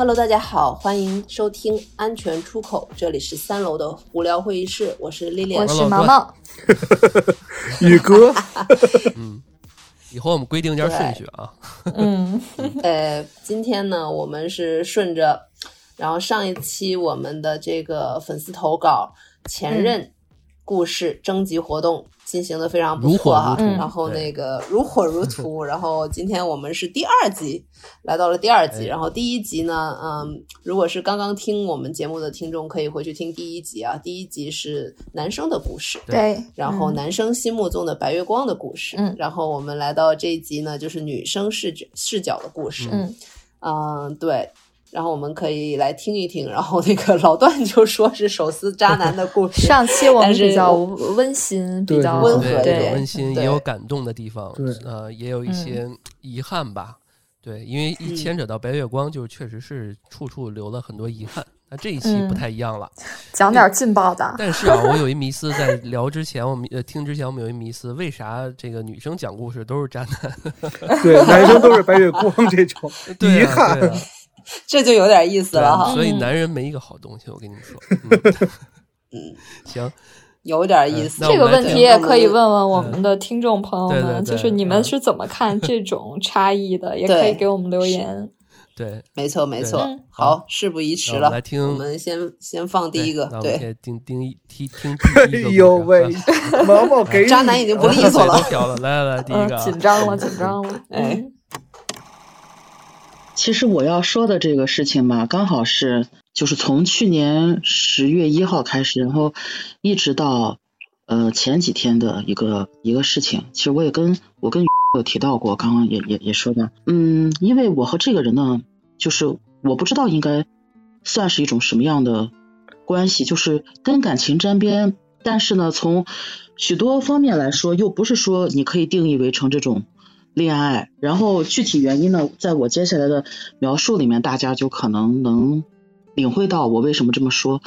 Hello，大家好，欢迎收听安全出口，这里是三楼的无聊会议室，我是 Lily，，我是毛毛，宇哥，嗯，以后我们规定一下顺序啊，嗯，呃，今天呢，我们是顺着，然后上一期我们的这个粉丝投稿前任故事征集活动。进行的非常不错哈，然后那个如火如荼，然后今天我们是第二集，来到了第二集，然后第一集呢，嗯，如果是刚刚听我们节目的听众，可以回去听第一集啊，第一集是男生的故事，对，然后男生心目中的白月光的故事，嗯，然后我们来到这一集呢，就是女生视角视角的故事，嗯，嗯，对。然后我们可以来听一听，然后那个老段就说是手撕渣男的故事。上期我们比较温馨，比较温和，对，温馨也有感动的地方，呃，也有一些遗憾吧。对，因为一牵扯到白月光，就确实是处处留了很多遗憾。那这一期不太一样了，讲点劲爆的。但是啊，我有一迷思，在聊之前，我们呃听之前，我们有一迷思，为啥这个女生讲故事都是渣男？对，男生都是白月光这种 遗憾。这就有点意思了哈，所以男人没一个好东西，我跟你们说。嗯，行，有点意思。这个问题也可以问问我们的听众朋友们，就是你们是怎么看这种差异的？也可以给我们留言。对，没错，没错。好，事不宜迟了，来听，我们先先放第一个。对，听听听听。哎呦喂，毛毛给渣男已经不利索了。来来来，第一个，紧张了，紧张了，哎。其实我要说的这个事情吧，刚好是就是从去年十月一号开始，然后一直到呃前几天的一个一个事情。其实我也跟我跟有提到过，刚刚也也也说到，嗯，因为我和这个人呢，就是我不知道应该算是一种什么样的关系，就是跟感情沾边，但是呢，从许多方面来说，又不是说你可以定义为成这种。恋爱，然后具体原因呢，在我接下来的描述里面，大家就可能能领会到我为什么这么说。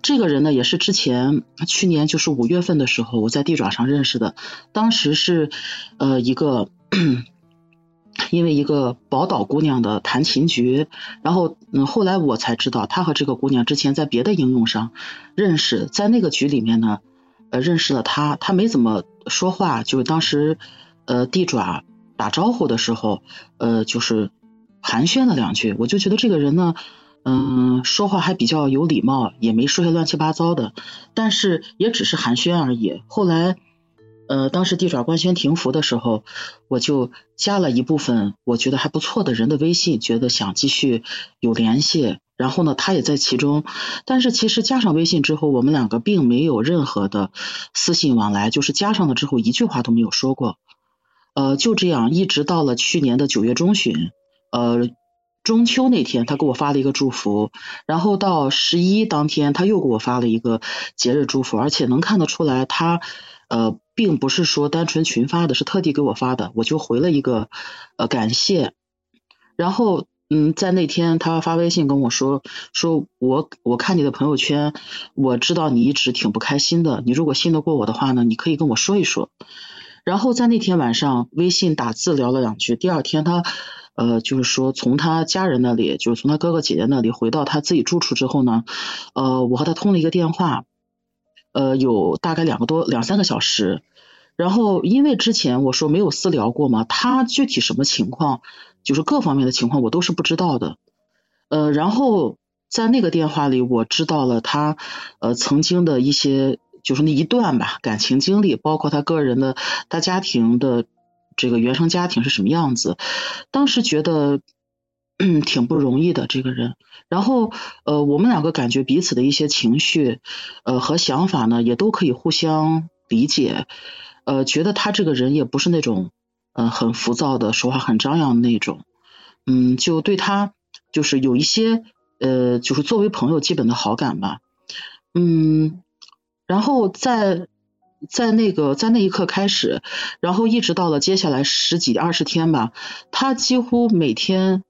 这个人呢，也是之前去年就是五月份的时候，我在地爪上认识的。当时是呃一个因为一个宝岛姑娘的弹琴局，然后嗯后来我才知道，他和这个姑娘之前在别的应用上认识，在那个局里面呢，呃认识了他，他没怎么说话，就是当时呃地爪。打招呼的时候，呃，就是寒暄了两句，我就觉得这个人呢，嗯，说话还比较有礼貌，也没说些乱七八糟的，但是也只是寒暄而已。后来，呃，当时地爪官宣停服的时候，我就加了一部分我觉得还不错的人的微信，觉得想继续有联系。然后呢，他也在其中，但是其实加上微信之后，我们两个并没有任何的私信往来，就是加上了之后一句话都没有说过。呃，就这样一直到了去年的九月中旬，呃，中秋那天他给我发了一个祝福，然后到十一当天他又给我发了一个节日祝福，而且能看得出来他呃并不是说单纯群发的，是特地给我发的，我就回了一个呃感谢，然后嗯在那天他发微信跟我说说我我看你的朋友圈，我知道你一直挺不开心的，你如果信得过我的话呢，你可以跟我说一说。然后在那天晚上，微信打字聊了两句。第二天，他呃，就是说从他家人那里，就是从他哥哥姐姐那里回到他自己住处之后呢，呃，我和他通了一个电话，呃，有大概两个多两三个小时。然后因为之前我说没有私聊过嘛，他具体什么情况，就是各方面的情况我都是不知道的。呃，然后在那个电话里，我知道了他呃曾经的一些。就是那一段吧，感情经历，包括他个人的，他家庭的这个原生家庭是什么样子，当时觉得挺不容易的这个人。然后呃，我们两个感觉彼此的一些情绪呃和想法呢，也都可以互相理解。呃，觉得他这个人也不是那种嗯很浮躁的，说话很张扬的那种。嗯，就对他就是有一些呃，就是作为朋友基本的好感吧。嗯。然后在在那个在那一刻开始，然后一直到了接下来十几二十天吧，他几乎每天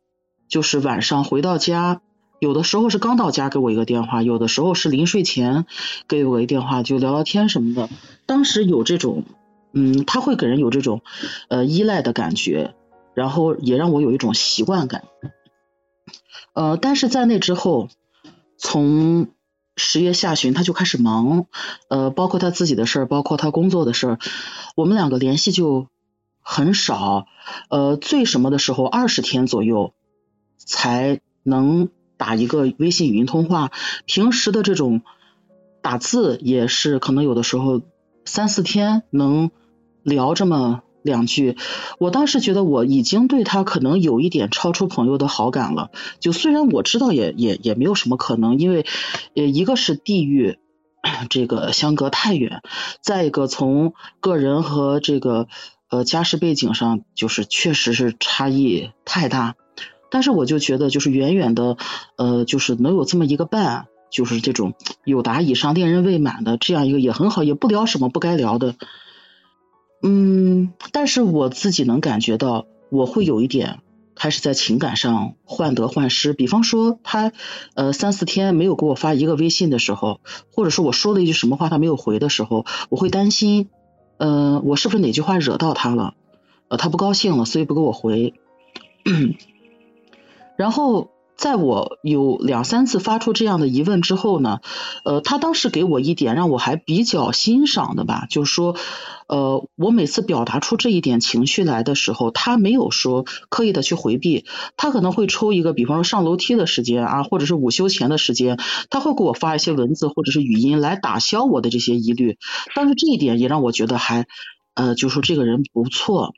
就是晚上回到家，有的时候是刚到家给我一个电话，有的时候是临睡前给我一电话，就聊聊天什么的。当时有这种，嗯，他会给人有这种呃依赖的感觉，然后也让我有一种习惯感。呃，但是在那之后，从十月下旬他就开始忙，呃，包括他自己的事儿，包括他工作的事儿，我们两个联系就很少，呃，最什么的时候二十天左右才能打一个微信语音通话，平时的这种打字也是可能有的时候三四天能聊这么。两句，我当时觉得我已经对他可能有一点超出朋友的好感了。就虽然我知道也也也没有什么可能，因为呃一个是地域这个相隔太远，再一个从个人和这个呃家世背景上，就是确实是差异太大。但是我就觉得就是远远的呃就是能有这么一个伴，就是这种有达以上恋人未满的这样一个也很好，也不聊什么不该聊的。嗯，但是我自己能感觉到，我会有一点开始在情感上患得患失。比方说，他呃三四天没有给我发一个微信的时候，或者说我说了一句什么话他没有回的时候，我会担心，呃，我是不是哪句话惹到他了？呃，他不高兴了，所以不给我回。然后。在我有两三次发出这样的疑问之后呢，呃，他当时给我一点让我还比较欣赏的吧，就是说，呃，我每次表达出这一点情绪来的时候，他没有说刻意的去回避，他可能会抽一个，比方说上楼梯的时间啊，或者是午休前的时间，他会给我发一些文字或者是语音来打消我的这些疑虑。但是这一点也让我觉得还，呃，就说这个人不错，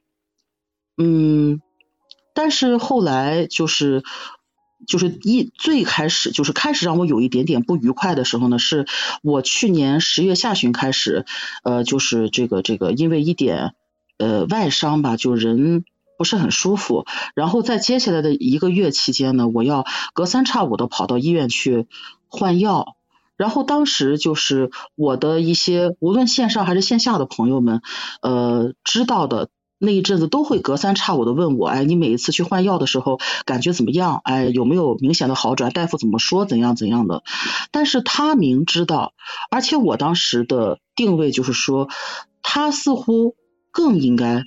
嗯，但是后来就是。就是一最开始就是开始让我有一点点不愉快的时候呢，是我去年十月下旬开始，呃，就是这个这个因为一点呃外伤吧，就人不是很舒服，然后在接下来的一个月期间呢，我要隔三差五的跑到医院去换药，然后当时就是我的一些无论线上还是线下的朋友们，呃，知道的。那一阵子都会隔三差五的问我，哎，你每一次去换药的时候感觉怎么样？哎，有没有明显的好转？大夫怎么说？怎样怎样的？但是他明知道，而且我当时的定位就是说，他似乎更应该。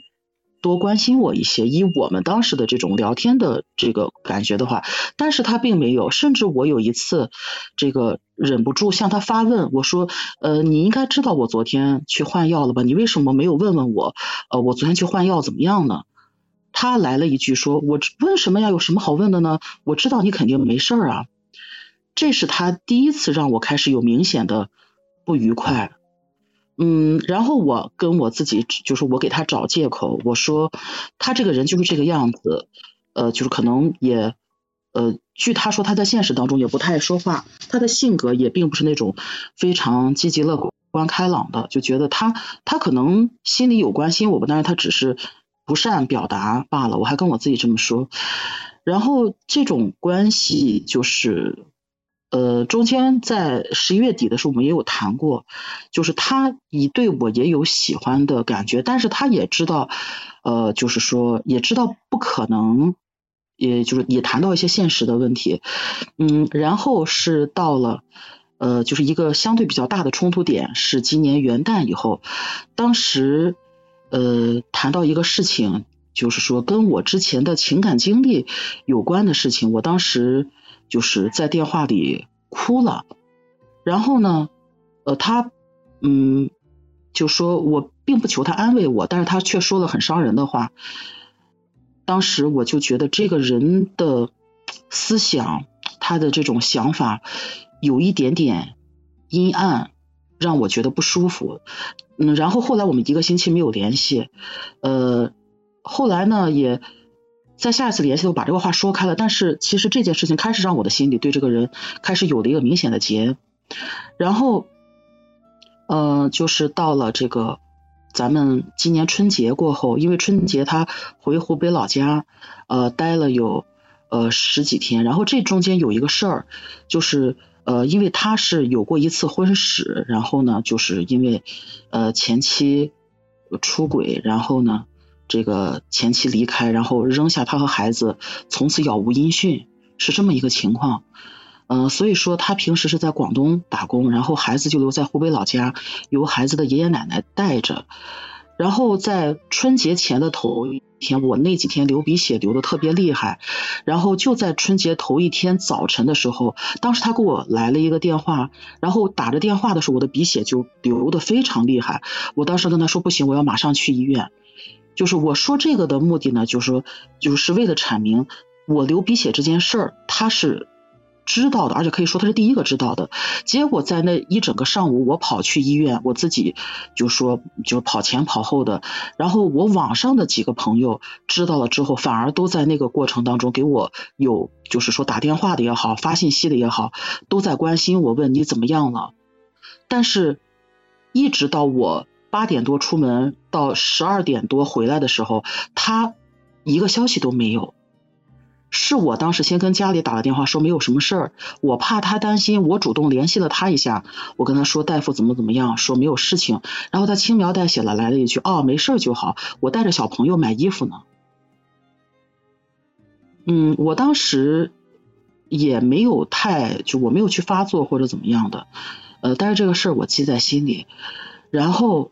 多关心我一些，以我们当时的这种聊天的这个感觉的话，但是他并没有，甚至我有一次这个忍不住向他发问，我说，呃，你应该知道我昨天去换药了吧？你为什么没有问问我？呃，我昨天去换药怎么样呢？他来了一句说，我问什么呀？有什么好问的呢？我知道你肯定没事儿啊。这是他第一次让我开始有明显的不愉快。嗯，然后我跟我自己，就是我给他找借口，我说他这个人就是这个样子，呃，就是可能也，呃，据他说他在现实当中也不太爱说话，他的性格也并不是那种非常积极乐观开朗的，就觉得他他可能心里有关心我吧，但是他只是不善表达罢了，我还跟我自己这么说，然后这种关系就是。呃，中间在十一月底的时候，我们也有谈过，就是他已对我也有喜欢的感觉，但是他也知道，呃，就是说也知道不可能，也就是也谈到一些现实的问题，嗯，然后是到了，呃，就是一个相对比较大的冲突点，是今年元旦以后，当时呃谈到一个事情，就是说跟我之前的情感经历有关的事情，我当时。就是在电话里哭了，然后呢，呃，他嗯就说我并不求他安慰我，但是他却说了很伤人的话。当时我就觉得这个人的思想，他的这种想法有一点点阴暗，让我觉得不舒服。嗯，然后后来我们一个星期没有联系，呃，后来呢也。在下一次联系，我把这个话说开了。但是其实这件事情开始让我的心里对这个人开始有了一个明显的结。然后，嗯，就是到了这个咱们今年春节过后，因为春节他回湖北老家，呃，待了有呃十几天。然后这中间有一个事儿，就是呃，因为他是有过一次婚史，然后呢，就是因为呃前妻出轨，然后呢。这个前妻离开，然后扔下他和孩子，从此杳无音讯，是这么一个情况。嗯，所以说他平时是在广东打工，然后孩子就留在湖北老家，由孩子的爷爷奶奶带着。然后在春节前的头一天，我那几天流鼻血流的特别厉害，然后就在春节头一天早晨的时候，当时他给我来了一个电话，然后打着电话的时候，我的鼻血就流的非常厉害。我当时跟他说不行，我要马上去医院。就是我说这个的目的呢，就是说就是为了阐明我流鼻血这件事儿，他是。知道的，而且可以说他是第一个知道的。结果在那一整个上午，我跑去医院，我自己就说就跑前跑后的。然后我网上的几个朋友知道了之后，反而都在那个过程当中给我有就是说打电话的也好，发信息的也好，都在关心我，问你怎么样了。但是，一直到我八点多出门到十二点多回来的时候，他一个消息都没有。是我当时先跟家里打了电话，说没有什么事儿，我怕他担心，我主动联系了他一下，我跟他说大夫怎么怎么样，说没有事情，然后他轻描淡写了来了一句，哦，没事就好，我带着小朋友买衣服呢。嗯，我当时也没有太就我没有去发作或者怎么样的，呃，但是这个事儿我记在心里，然后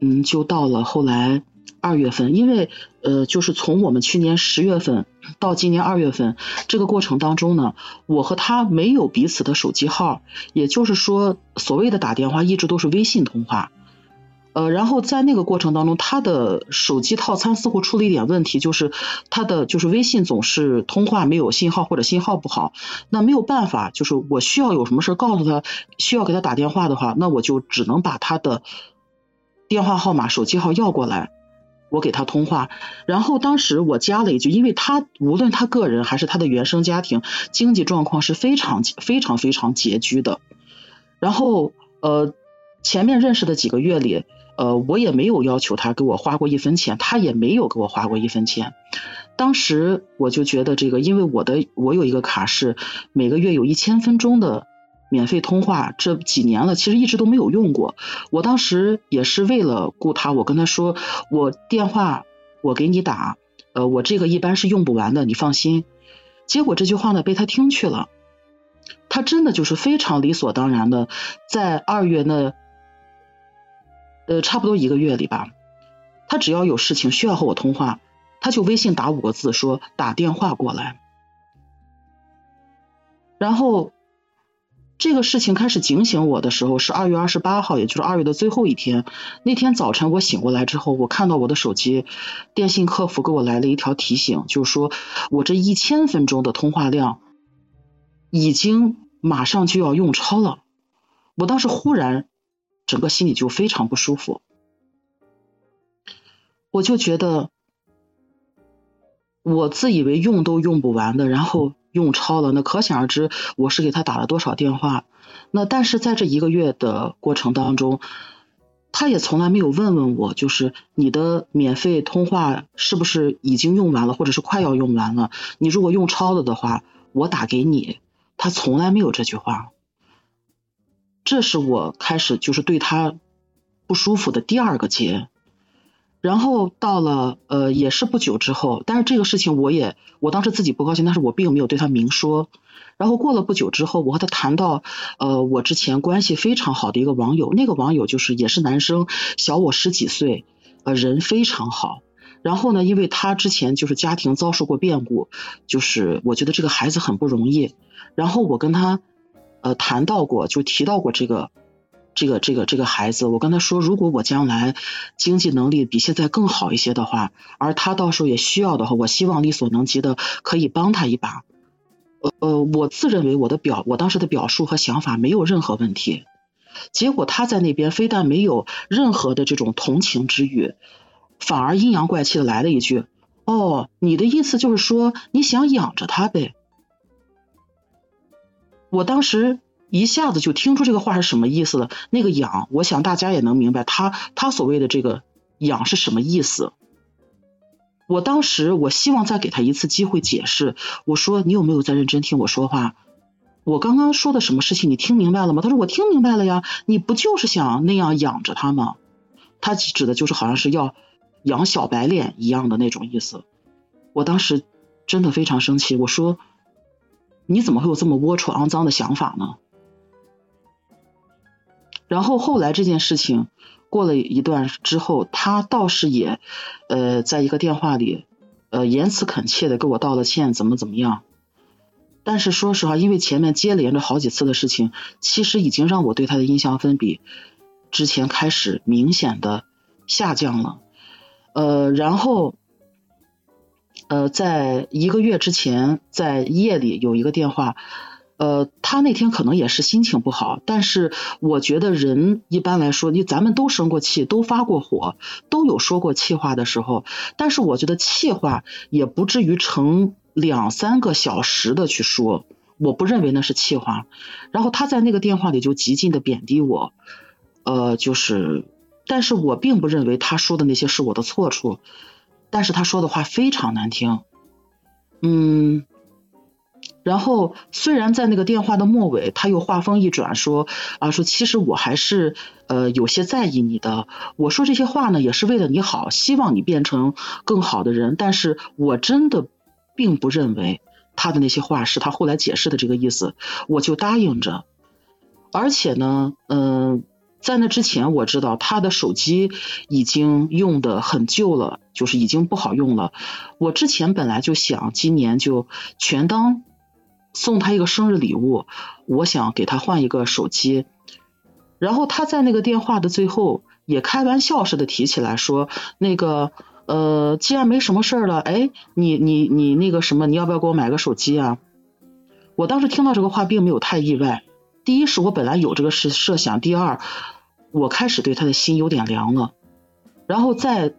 嗯，就到了后来。二月份，因为呃，就是从我们去年十月份到今年二月份这个过程当中呢，我和他没有彼此的手机号，也就是说，所谓的打电话一直都是微信通话。呃，然后在那个过程当中，他的手机套餐似乎出了一点问题，就是他的就是微信总是通话没有信号或者信号不好。那没有办法，就是我需要有什么事告诉他，需要给他打电话的话，那我就只能把他的电话号码、手机号要过来。我给他通话，然后当时我加了一句，因为他无论他个人还是他的原生家庭经济状况是非常非常非常拮据的，然后呃前面认识的几个月里，呃我也没有要求他给我花过一分钱，他也没有给我花过一分钱，当时我就觉得这个，因为我的我有一个卡是每个月有一千分钟的。免费通话这几年了，其实一直都没有用过。我当时也是为了顾他，我跟他说，我电话我给你打，呃，我这个一般是用不完的，你放心。结果这句话呢被他听去了，他真的就是非常理所当然的，在二月那，呃，差不多一个月里吧，他只要有事情需要和我通话，他就微信打五个字说打电话过来，然后。这个事情开始警醒我的时候是二月二十八号，也就是二月的最后一天。那天早晨我醒过来之后，我看到我的手机，电信客服给我来了一条提醒，就是说我这一千分钟的通话量已经马上就要用超了。我当时忽然整个心里就非常不舒服，我就觉得我自以为用都用不完的，然后。用超了，那可想而知我是给他打了多少电话。那但是在这一个月的过程当中，他也从来没有问问我，就是你的免费通话是不是已经用完了，或者是快要用完了？你如果用超了的话，我打给你。他从来没有这句话。这是我开始就是对他不舒服的第二个结。然后到了呃也是不久之后，但是这个事情我也我当时自己不高兴，但是我并没有对他明说。然后过了不久之后，我和他谈到呃我之前关系非常好的一个网友，那个网友就是也是男生，小我十几岁，呃人非常好。然后呢，因为他之前就是家庭遭受过变故，就是我觉得这个孩子很不容易。然后我跟他呃谈到过，就提到过这个。这个这个这个孩子，我跟他说，如果我将来经济能力比现在更好一些的话，而他到时候也需要的话，我希望力所能及的可以帮他一把。呃呃，我自认为我的表，我当时的表述和想法没有任何问题。结果他在那边非但没有任何的这种同情之语，反而阴阳怪气的来了一句：“哦，你的意思就是说你想养着他呗？”我当时。一下子就听出这个话是什么意思了。那个养，我想大家也能明白，他他所谓的这个养是什么意思。我当时我希望再给他一次机会解释。我说你有没有在认真听我说话？我刚刚说的什么事情你听明白了吗？他说我听明白了呀。你不就是想那样养着他吗？他指的就是好像是要养小白脸一样的那种意思。我当时真的非常生气。我说你怎么会有这么龌龊肮脏的想法呢？然后后来这件事情，过了一段之后，他倒是也，呃，在一个电话里，呃，言辞恳切的给我道了歉，怎么怎么样。但是说实话，因为前面接连着好几次的事情，其实已经让我对他的印象分比之前开始明显的下降了。呃，然后，呃，在一个月之前，在夜里有一个电话。呃，他那天可能也是心情不好，但是我觉得人一般来说，你咱们都生过气，都发过火，都有说过气话的时候，但是我觉得气话也不至于成两三个小时的去说，我不认为那是气话。然后他在那个电话里就极尽的贬低我，呃，就是，但是我并不认为他说的那些是我的错处，但是他说的话非常难听，嗯。然后，虽然在那个电话的末尾，他又话锋一转说啊，说其实我还是呃有些在意你的。我说这些话呢，也是为了你好，希望你变成更好的人。但是我真的并不认为他的那些话是他后来解释的这个意思，我就答应着。而且呢，嗯，在那之前我知道他的手机已经用的很旧了，就是已经不好用了。我之前本来就想今年就全当。送他一个生日礼物，我想给他换一个手机。然后他在那个电话的最后也开玩笑似的提起来说：“那个呃，既然没什么事儿了，哎，你你你那个什么，你要不要给我买个手机啊？”我当时听到这个话并没有太意外。第一是我本来有这个设设想，第二我开始对他的心有点凉了。然后在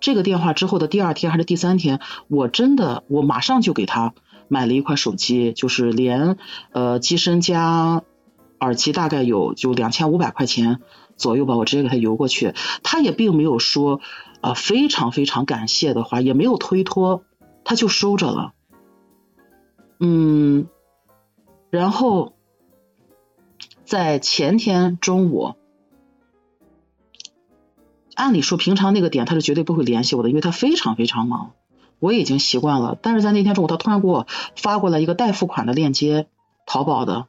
这个电话之后的第二天还是第三天，我真的我马上就给他。买了一块手机，就是连呃机身加耳机大概有就两千五百块钱左右吧，我直接给他邮过去，他也并没有说呃非常非常感谢的话，也没有推脱，他就收着了。嗯，然后在前天中午，按理说平常那个点他是绝对不会联系我的，因为他非常非常忙。我已经习惯了，但是在那天中午，他突然给我发过来一个代付款的链接，淘宝的。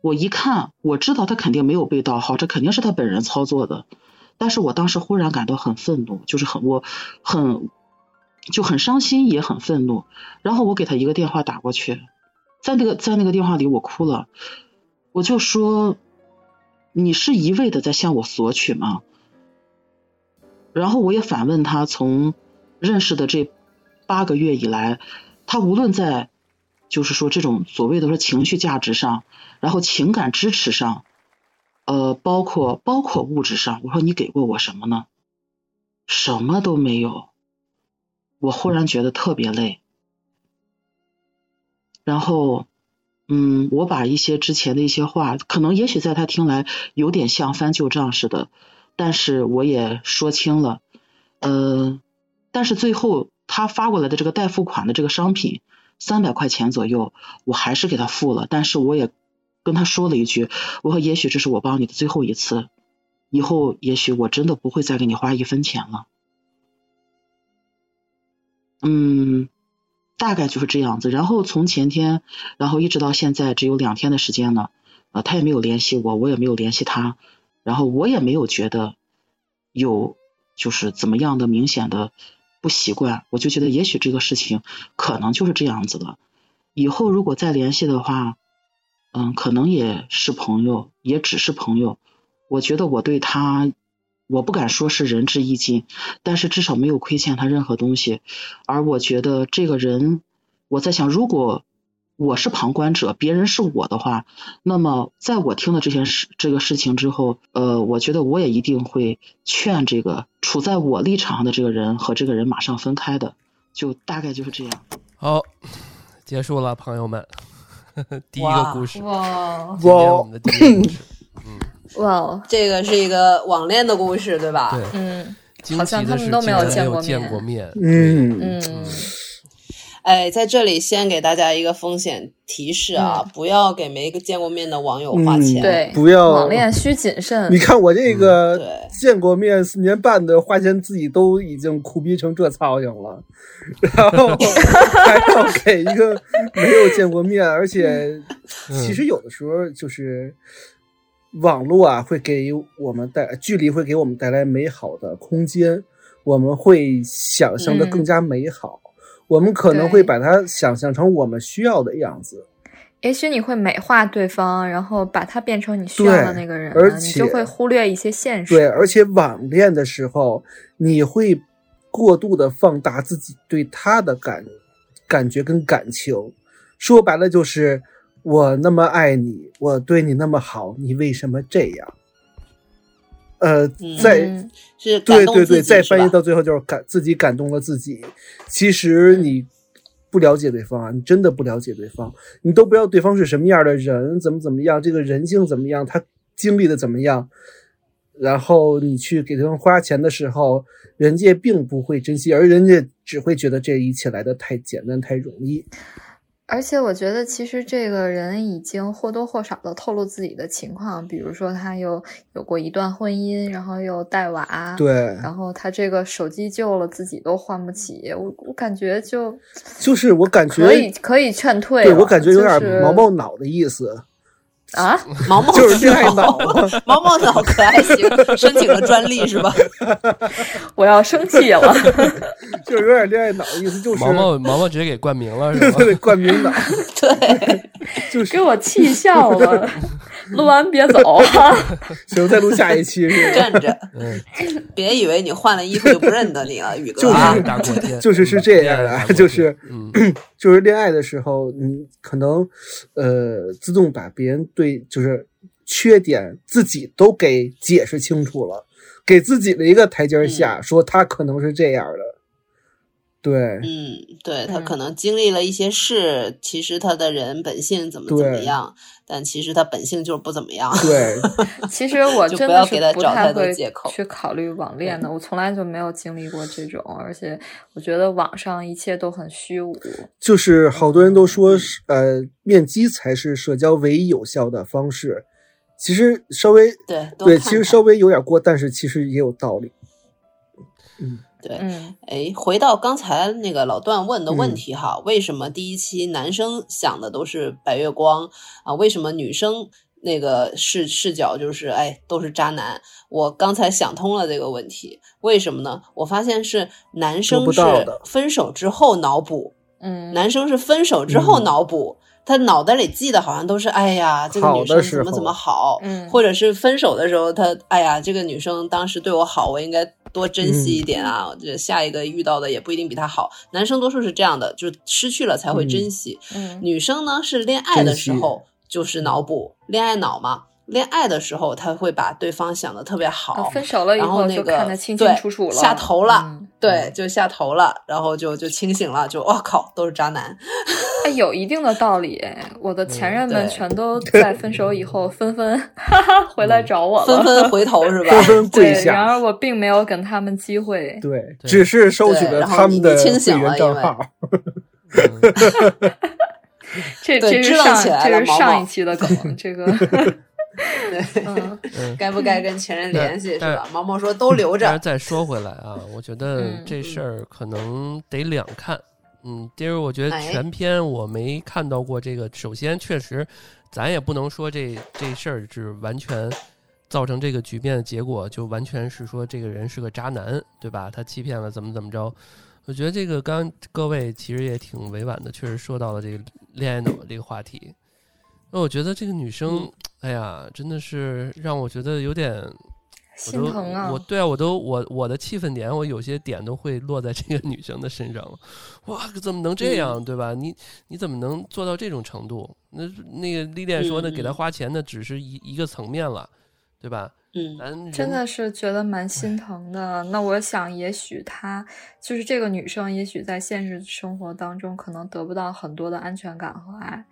我一看，我知道他肯定没有被盗号，这肯定是他本人操作的。但是我当时忽然感到很愤怒，就是很我很就很伤心，也很愤怒。然后我给他一个电话打过去，在那个在那个电话里我哭了，我就说：“你是一味的在向我索取吗？”然后我也反问他，从认识的这。八个月以来，他无论在，就是说这种所谓的说情绪价值上，然后情感支持上，呃，包括包括物质上，我说你给过我什么呢？什么都没有。我忽然觉得特别累。然后，嗯，我把一些之前的一些话，可能也许在他听来有点像翻旧账似的，但是我也说清了，呃，但是最后。他发过来的这个代付款的这个商品，三百块钱左右，我还是给他付了。但是我也跟他说了一句，我说也许这是我帮你的最后一次，以后也许我真的不会再给你花一分钱了。嗯，大概就是这样子。然后从前天，然后一直到现在，只有两天的时间了，呃，他也没有联系我，我也没有联系他，然后我也没有觉得有就是怎么样的明显的。不习惯，我就觉得也许这个事情可能就是这样子的。以后如果再联系的话，嗯，可能也是朋友，也只是朋友。我觉得我对他，我不敢说是仁至义尽，但是至少没有亏欠他任何东西。而我觉得这个人，我在想，如果。我是旁观者，别人是我的话，那么在我听了这件事这个事情之后，呃，我觉得我也一定会劝这个处在我立场上的这个人和这个人马上分开的，就大概就是这样。好，结束了，朋友们，第一个故事，哇，今天我们的第一个故事，嗯，哇，这个是一个网恋的故事，对吧？对，嗯，好像他们都没有见过面，嗯嗯。哎，在这里先给大家一个风险提示啊，不要给没见过面的网友花钱，对，不要网恋需谨慎。你看我这个见过面四年半的，花钱自己都已经苦逼成这操性了，然后还要给一个没有见过面，而且其实有的时候就是网络啊会给我们带距离，会给我们带来美好的空间，我们会想象的更加美好。我们可能会把它想象成我们需要的样子。也许你会美化对方，然后把他变成你需要的那个人，而且你就会忽略一些现实。对，而且网恋的时候，你会过度的放大自己对他的感感觉跟感情。说白了就是我那么爱你，我对你那么好，你为什么这样？呃，在是对对对，再翻译到最后就是感自己感动了自己。其实你不了解对方啊，你真的不了解对方，你都不知道对方是什么样的人，怎么怎么样，这个人性怎么样，他经历的怎么样。然后你去给对方花钱的时候，人家并不会珍惜，而人家只会觉得这一切来的太简单、太容易。而且我觉得，其实这个人已经或多或少的透露自己的情况，比如说他又有过一段婚姻，然后又带娃，对，然后他这个手机旧了，自己都换不起，我我感觉就就是我感觉可以可以劝退，对我感觉有点毛毛脑的意思。啊，毛毛就是恋爱脑，毛毛脑可还行，申请了专利是吧？我要生气了，就是有点恋爱脑的意思，就是毛毛毛毛直接给冠名了，是吧？对，冠名脑，对，就是给我气笑了。录完别走，行，再录下一期是站着，别以为你换了衣服就不认得你了，宇哥，就是就是是这样的，就是就是恋爱的时候，你可能呃自动把别人对就是缺点自己都给解释清楚了，给自己的一个台阶下，说他可能是这样的。对，嗯，对他可能经历了一些事，其实他的人本性怎么怎么样，但其实他本性就是不怎么样。对，其实我真的是不太会去考虑网恋的，我从来就没有经历过这种，而且我觉得网上一切都很虚无。就是好多人都说，呃，面基才是社交唯一有效的方式，其实稍微对对，其实稍微有点过，但是其实也有道理。嗯。对，哎，回到刚才那个老段问的问题哈，为什么第一期男生想的都是白月光啊？为什么女生那个视视角就是哎都是渣男？我刚才想通了这个问题，为什么呢？我发现是男生是分手之后脑补，嗯，男生是分手之后脑补。他脑袋里记得好像都是，哎呀，这个女生怎么怎么好，或者是分手的时候，他哎呀，这个女生当时对我好，我应该多珍惜一点啊。这下一个遇到的也不一定比他好。男生多数是这样的，就失去了才会珍惜。女生呢是恋爱的时候就是脑补，恋爱脑嘛。恋爱的时候，他会把对方想的特别好，分手了以后就看得清清楚楚了，下头了，对，就下头了，然后就就清醒了，就哇靠，都是渣男，哎，有一定的道理。我的前任们全都在分手以后 纷纷哈 哈回来找我了，纷纷回头是吧？纷纷跪下。然而我并没有给他们机会，对，只是收取了他们的会员账号。这这是上这是上一期的梗，这个。对，该不该跟前任联系是吧？毛毛说都留着。但是再说回来啊，我觉得这事儿可能得两看。嗯，第二，我觉得全篇我没看到过这个。首先，确实，咱也不能说这这事儿是完全造成这个局面的结果，就完全是说这个人是个渣男，对吧？他欺骗了怎么怎么着？我觉得这个刚各位其实也挺委婉的，确实说到了这个恋爱脑这个话题。那我觉得这个女生。哎呀，真的是让我觉得有点心疼啊！我对啊，我都我我的气愤点，我有些点都会落在这个女生的身上了。哇，怎么能这样，对吧？你你怎么能做到这种程度？那那个历练说的，给他花钱的只是一一个层面了，对吧？嗯，真的是觉得蛮心疼的。那我想，也许她就是这个女生，也许在现实生活当中，可能得不到很多的安全感和爱。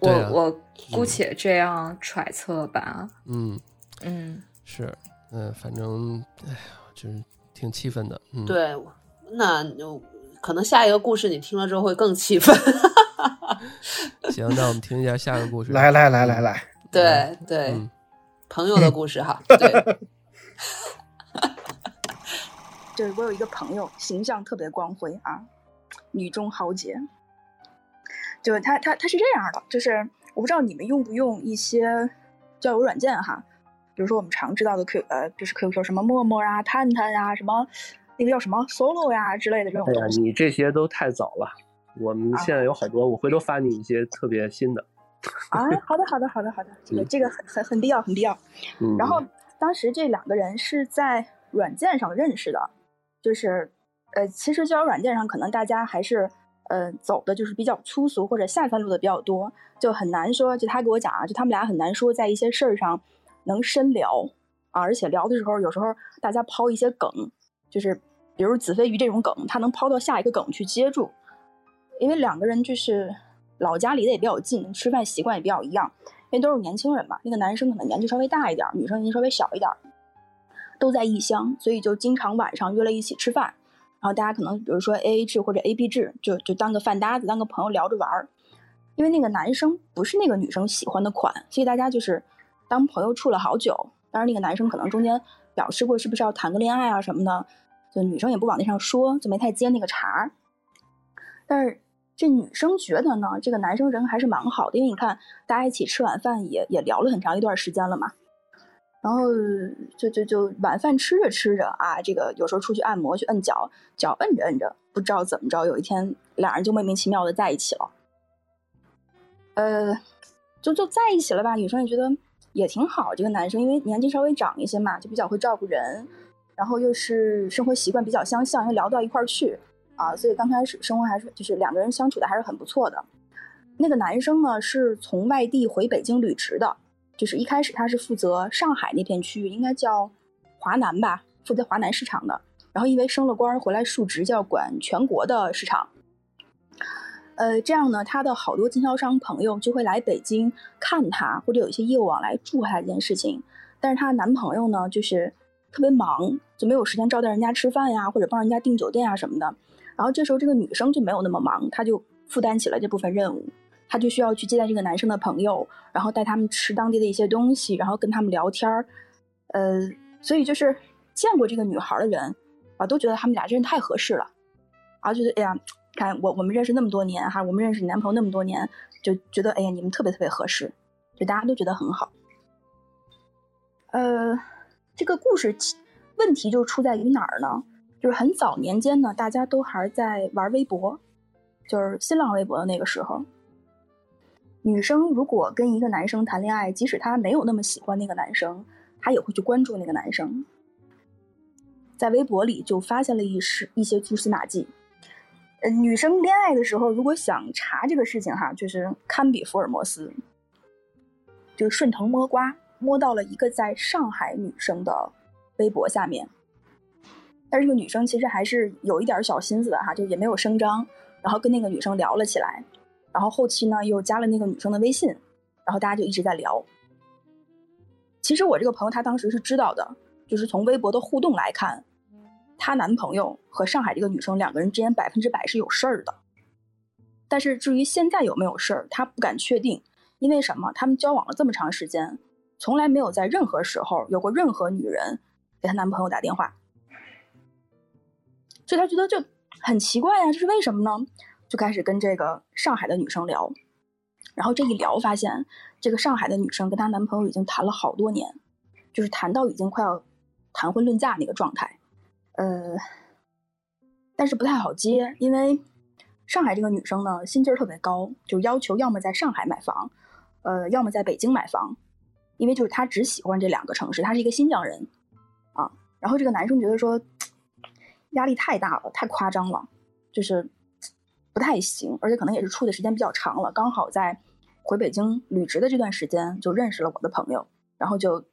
我我姑且这样揣测吧。嗯嗯，是，嗯，反正，哎呀，就是挺气愤的。嗯，对，那可能下一个故事你听了之后会更气愤。行，那我们听一下下一个故事。来来来来来，对对，朋友的故事哈。对，对 我有一个朋友，形象特别光辉啊，女中豪杰。就是他，他他是这样的，就是我不知道你们用不用一些交友软件哈，比如说我们常知道的 Q 呃，就是 QQ 什么陌陌啊、探探呀、什么那个叫什么 Solo 呀之类的这种。哎呀，你这些都太早了，我们现在有好多，我回头发你一些特别新的。啊，好的，好的，好的，好的，这个这个很很很必要，很必要。嗯。然后当时这两个人是在软件上认识的，就是呃，其实交友软件上可能大家还是。呃，走的就是比较粗俗或者下三路的比较多，就很难说。就他给我讲啊，就他们俩很难说在一些事儿上能深聊啊，而且聊的时候，有时候大家抛一些梗，就是比如子非鱼这种梗，他能抛到下一个梗去接住。因为两个人就是老家离得也比较近，吃饭习惯也比较一样，因为都是年轻人嘛。那个男生可能年纪稍微大一点，女生年纪稍微小一点，都在异乡，所以就经常晚上约了一起吃饭。然后大家可能比如说 A A 制或者 A B 制，就就当个饭搭子，当个朋友聊着玩儿。因为那个男生不是那个女生喜欢的款，所以大家就是当朋友处了好久。当然那个男生可能中间表示过是不是要谈个恋爱啊什么的，就女生也不往那上说，就没太接那个茬儿。但是这女生觉得呢，这个男生人还是蛮好的，因为你看大家一起吃晚饭也也聊了很长一段时间了嘛。然后就就就晚饭吃着吃着啊，这个有时候出去按摩去摁脚，脚摁着摁着，不知道怎么着，有一天俩人就莫名其妙的在一起了。呃，就就在一起了吧。女生也觉得也挺好，这个男生因为年纪稍微长一些嘛，就比较会照顾人，然后又是生活习惯比较相像，又聊到一块儿去啊，所以刚开始生活还是就是两个人相处的还是很不错的。那个男生呢是从外地回北京履职的。就是一开始他是负责上海那片区域，应该叫华南吧，负责华南市场的。然后因为升了官回来述职，就要管全国的市场。呃，这样呢，他的好多经销商朋友就会来北京看他，或者有一些业务往来祝贺他这件事情。但是她男朋友呢，就是特别忙，就没有时间招待人家吃饭呀，或者帮人家订酒店啊什么的。然后这时候这个女生就没有那么忙，她就负担起了这部分任务。他就需要去接待这个男生的朋友，然后带他们吃当地的一些东西，然后跟他们聊天儿，呃，所以就是见过这个女孩的人啊，都觉得他们俩真是太合适了，啊，觉得哎呀，看我我们认识那么多年哈，我们认识你男朋友那么多年，就觉得哎呀，你们特别特别合适，就大家都觉得很好。呃，这个故事问题就出在于哪儿呢？就是很早年间呢，大家都还在玩微博，就是新浪微博的那个时候。女生如果跟一个男生谈恋爱，即使她没有那么喜欢那个男生，她也会去关注那个男生。在微博里就发现了一些一些蛛丝马迹。呃，女生恋爱的时候，如果想查这个事情哈，就是堪比福尔摩斯，就是顺藤摸瓜，摸到了一个在上海女生的微博下面。但是这个女生其实还是有一点小心思的哈，就也没有声张，然后跟那个女生聊了起来。然后后期呢，又加了那个女生的微信，然后大家就一直在聊。其实我这个朋友她当时是知道的，就是从微博的互动来看，她男朋友和上海这个女生两个人之间百分之百是有事儿的。但是至于现在有没有事儿，她不敢确定，因为什么？他们交往了这么长时间，从来没有在任何时候有过任何女人给她男朋友打电话，所以她觉得就很奇怪呀，这是为什么呢？就开始跟这个上海的女生聊，然后这一聊发现，这个上海的女生跟她男朋友已经谈了好多年，就是谈到已经快要谈婚论嫁那个状态，呃，但是不太好接，因为上海这个女生呢心劲儿特别高，就要求要么在上海买房，呃，要么在北京买房，因为就是她只喜欢这两个城市，她是一个新疆人啊，然后这个男生觉得说 压力太大了，太夸张了，就是。不太行，而且可能也是处的时间比较长了，刚好在回北京履职的这段时间就认识了我的朋友，然后就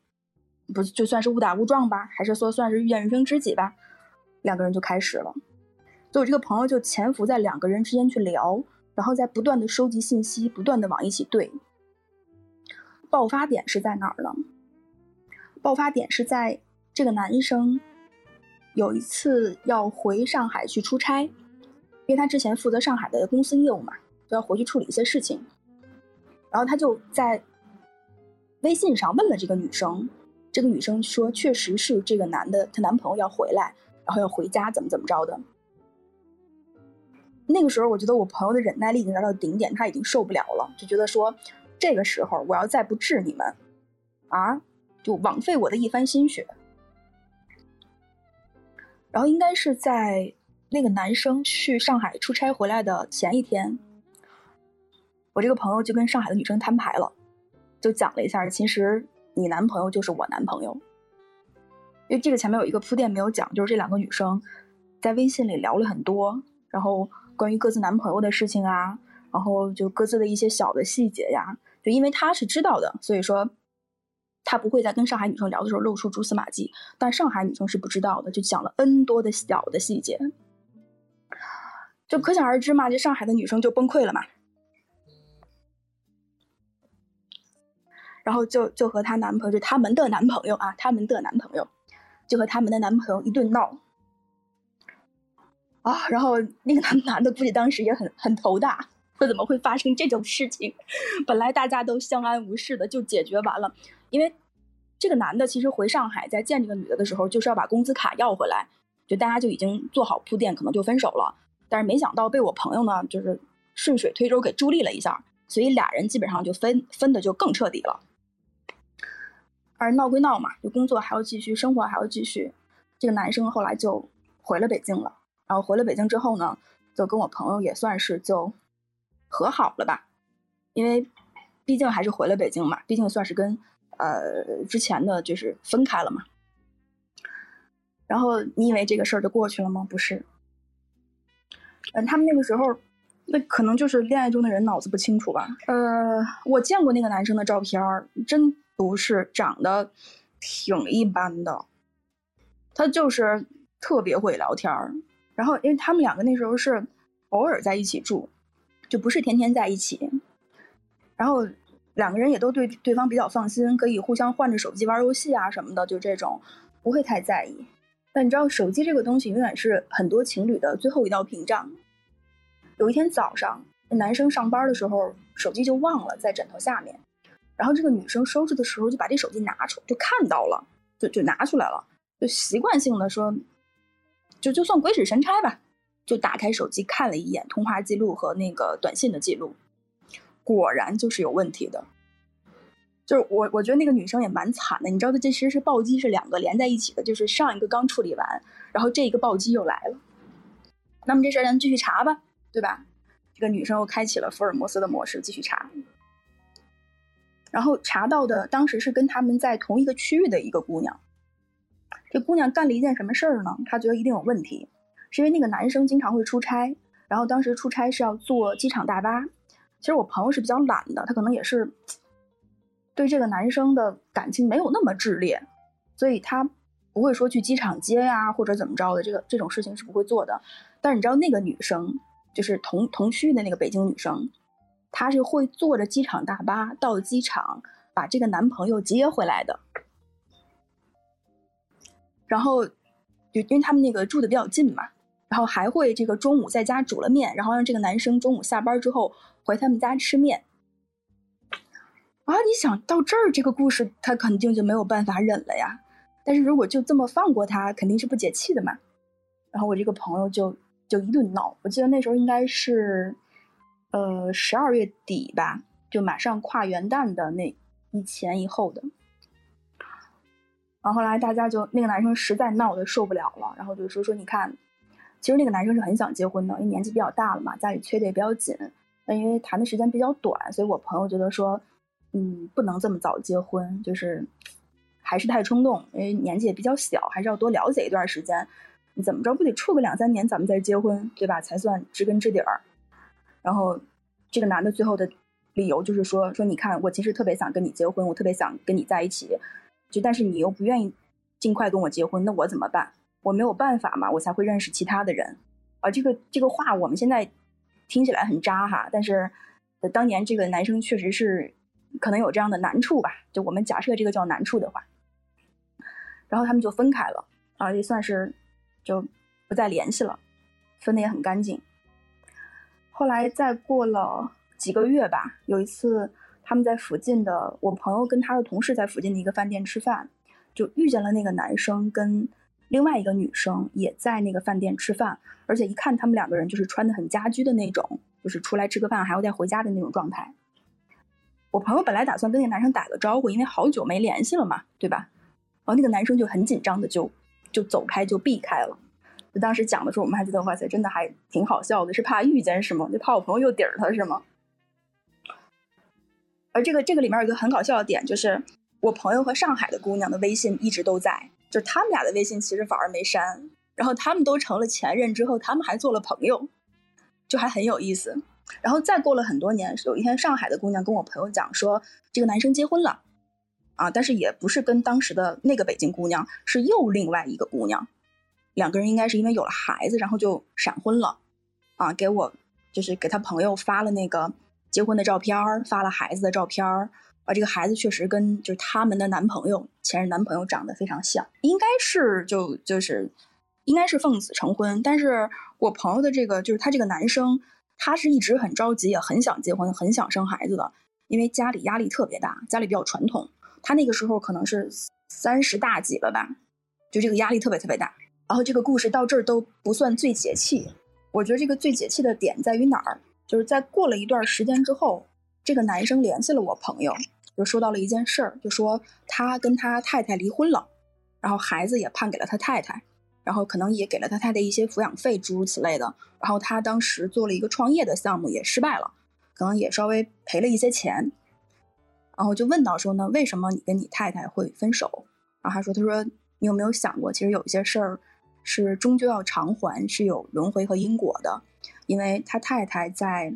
不就算是误打误撞吧，还是说算是遇见人生知己吧，两个人就开始了。所以我这个朋友就潜伏在两个人之间去聊，然后在不断的收集信息，不断的往一起对。爆发点是在哪儿呢？爆发点是在这个男生有一次要回上海去出差。因为他之前负责上海的公司业务嘛，都要回去处理一些事情，然后他就在微信上问了这个女生，这个女生说确实是这个男的，她男朋友要回来，然后要回家，怎么怎么着的。那个时候，我觉得我朋友的忍耐力已经达到顶点，他已经受不了了，就觉得说这个时候我要再不治你们，啊，就枉费我的一番心血。然后应该是在那个男生去上海出差回来的前一天，我这个朋友就跟上海的女生摊牌了，就讲了一下，其实你男朋友就是我男朋友。因为这个前面有一个铺垫没有讲，就是这两个女生在微信里聊了很多，然后关于各自男朋友的事情啊，然后就各自的一些小的细节呀，就因为他是知道的，所以说。他不会在跟上海女生聊的时候露出蛛丝马迹，但上海女生是不知道的，就讲了 N 多的小的细节，就可想而知嘛，这上海的女生就崩溃了嘛，然后就就和她男朋友，就他们的男朋友啊，他们的男朋友，就和他们的男朋友一顿闹，啊，然后那个男 男的估计当时也很很头大，说怎么会发生这种事情？本来大家都相安无事的，就解决完了。因为这个男的其实回上海在见这个女的的时候，就是要把工资卡要回来，就大家就已经做好铺垫，可能就分手了。但是没想到被我朋友呢，就是顺水推舟给助力了一下，所以俩人基本上就分分的就更彻底了。而闹归闹嘛，就工作还要继续，生活还要继续。这个男生后来就回了北京了，然后回了北京之后呢，就跟我朋友也算是就和好了吧，因为毕竟还是回了北京嘛，毕竟算是跟。呃，之前的就是分开了嘛，然后你以为这个事儿就过去了吗？不是，嗯，他们那个时候，那可能就是恋爱中的人脑子不清楚吧。呃，我见过那个男生的照片真不是长得挺一般的，他就是特别会聊天儿。然后，因为他们两个那时候是偶尔在一起住，就不是天天在一起，然后。两个人也都对对方比较放心，可以互相换着手机玩游戏啊什么的，就这种不会太在意。但你知道，手机这个东西永远是很多情侣的最后一道屏障。有一天早上，男生上班的时候，手机就忘了在枕头下面，然后这个女生收拾的时候就把这手机拿出，就看到了，就就拿出来了，就习惯性的说，就就算鬼使神差吧，就打开手机看了一眼通话记录和那个短信的记录。果然就是有问题的，就是我，我觉得那个女生也蛮惨的。你知道，的，这其实是暴击是两个连在一起的，就是上一个刚处理完，然后这一个暴击又来了。那么这事儿咱继续查吧，对吧？这个女生又开启了福尔摩斯的模式，继续查。然后查到的当时是跟他们在同一个区域的一个姑娘。这姑娘干了一件什么事儿呢？她觉得一定有问题，是因为那个男生经常会出差，然后当时出差是要坐机场大巴。其实我朋友是比较懒的，他可能也是对这个男生的感情没有那么炽烈，所以他不会说去机场接呀或者怎么着的，这个这种事情是不会做的。但是你知道那个女生，就是同同区的那个北京女生，她是会坐着机场大巴到机场把这个男朋友接回来的。然后就因为他们那个住的比较近嘛，然后还会这个中午在家煮了面，然后让这个男生中午下班之后。回他们家吃面啊！你想到这儿，这个故事他肯定就没有办法忍了呀。但是如果就这么放过他，肯定是不解气的嘛。然后我这个朋友就就一顿闹。我记得那时候应该是呃十二月底吧，就马上跨元旦的那一前一后的。然后后来大家就那个男生实在闹的受不了了，然后就说说你看，其实那个男生是很想结婚的，因为年纪比较大了嘛，家里催的也比较紧。那因为谈的时间比较短，所以我朋友觉得说，嗯，不能这么早结婚，就是还是太冲动，因为年纪也比较小，还是要多了解一段时间。你怎么着不得处个两三年，咱们再结婚，对吧？才算知根知底儿。然后这个男的最后的理由就是说，说你看，我其实特别想跟你结婚，我特别想跟你在一起，就但是你又不愿意尽快跟我结婚，那我怎么办？我没有办法嘛，我才会认识其他的人。啊，这个这个话我们现在。听起来很渣哈，但是，当年这个男生确实是可能有这样的难处吧。就我们假设这个叫难处的话，然后他们就分开了啊，也算是就不再联系了，分的也很干净。后来再过了几个月吧，有一次他们在附近的，我朋友跟他的同事在附近的一个饭店吃饭，就遇见了那个男生跟。另外一个女生也在那个饭店吃饭，而且一看他们两个人就是穿的很家居的那种，就是出来吃个饭还要再回家的那种状态。我朋友本来打算跟那个男生打个招呼，因为好久没联系了嘛，对吧？然后那个男生就很紧张的就就走开，就避开了。就当时讲的时候，我们还觉得哇塞，真的还挺好笑的，是怕遇见是吗？就怕我朋友又底儿他是吗？而这个这个里面有一个很搞笑的点，就是我朋友和上海的姑娘的微信一直都在，就他们俩的微信其实反而没删。然后他们都成了前任之后，他们还做了朋友，就还很有意思。然后再过了很多年，有一天上海的姑娘跟我朋友讲说，这个男生结婚了，啊，但是也不是跟当时的那个北京姑娘，是又另外一个姑娘，两个人应该是因为有了孩子，然后就闪婚了，啊，给我就是给他朋友发了那个结婚的照片，发了孩子的照片，啊，这个孩子确实跟就是他们的男朋友前任男朋友长得非常像，应该是就就是。应该是奉子成婚，但是我朋友的这个就是他这个男生，他是一直很着急，也很想结婚，很想生孩子的，因为家里压力特别大，家里比较传统。他那个时候可能是三十大几了吧，就这个压力特别特别大。然后这个故事到这儿都不算最解气，我觉得这个最解气的点在于哪儿？就是在过了一段时间之后，这个男生联系了我朋友，就说到了一件事儿，就说他跟他太太离婚了，然后孩子也判给了他太太。然后可能也给了他他的一些抚养费，诸如此类的。然后他当时做了一个创业的项目，也失败了，可能也稍微赔了一些钱。然后就问到说呢，为什么你跟你太太会分手？然后他说，他说你有没有想过，其实有一些事儿是终究要偿还，是有轮回和因果的。因为他太太在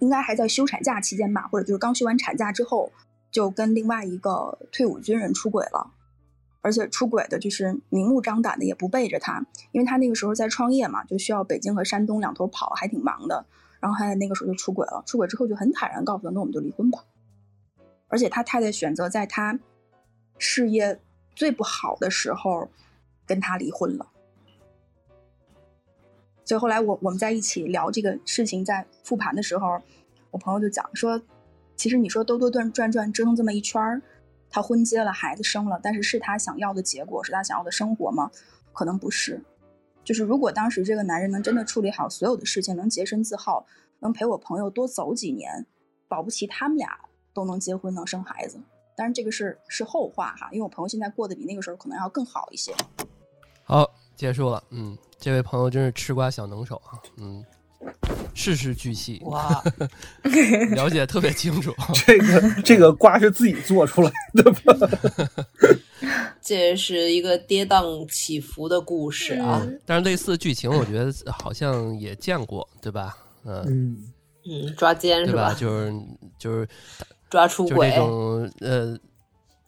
应该还在休产假期间吧，或者就是刚休完产假之后，就跟另外一个退伍军人出轨了。而且出轨的就是明目张胆的，也不背着他，因为他那个时候在创业嘛，就需要北京和山东两头跑，还挺忙的。然后他在那个时候就出轨了，出轨之后就很坦然告诉他，那我们就离婚吧。而且他太太选择在他事业最不好的时候跟他离婚了。所以后来我我们在一起聊这个事情，在复盘的时候，我朋友就讲说，其实你说兜兜转转转折腾这么一圈儿。他婚结了，孩子生了，但是是他想要的结果，是他想要的生活吗？可能不是。就是如果当时这个男人能真的处理好所有的事情，能洁身自好，能陪我朋友多走几年，保不齐他们俩都能结婚，能生孩子。当然这个是是后话哈，因为我朋友现在过得比那个时候可能要更好一些。好，结束了。嗯，这位朋友真是吃瓜小能手啊。嗯。事事俱细哇，了解特别清楚。这个这个瓜是自己做出来的吧？这是一个跌宕起伏的故事啊。但是类似剧情，我觉得好像也见过，对吧？嗯嗯，抓奸是吧？就是就是抓出轨这种呃，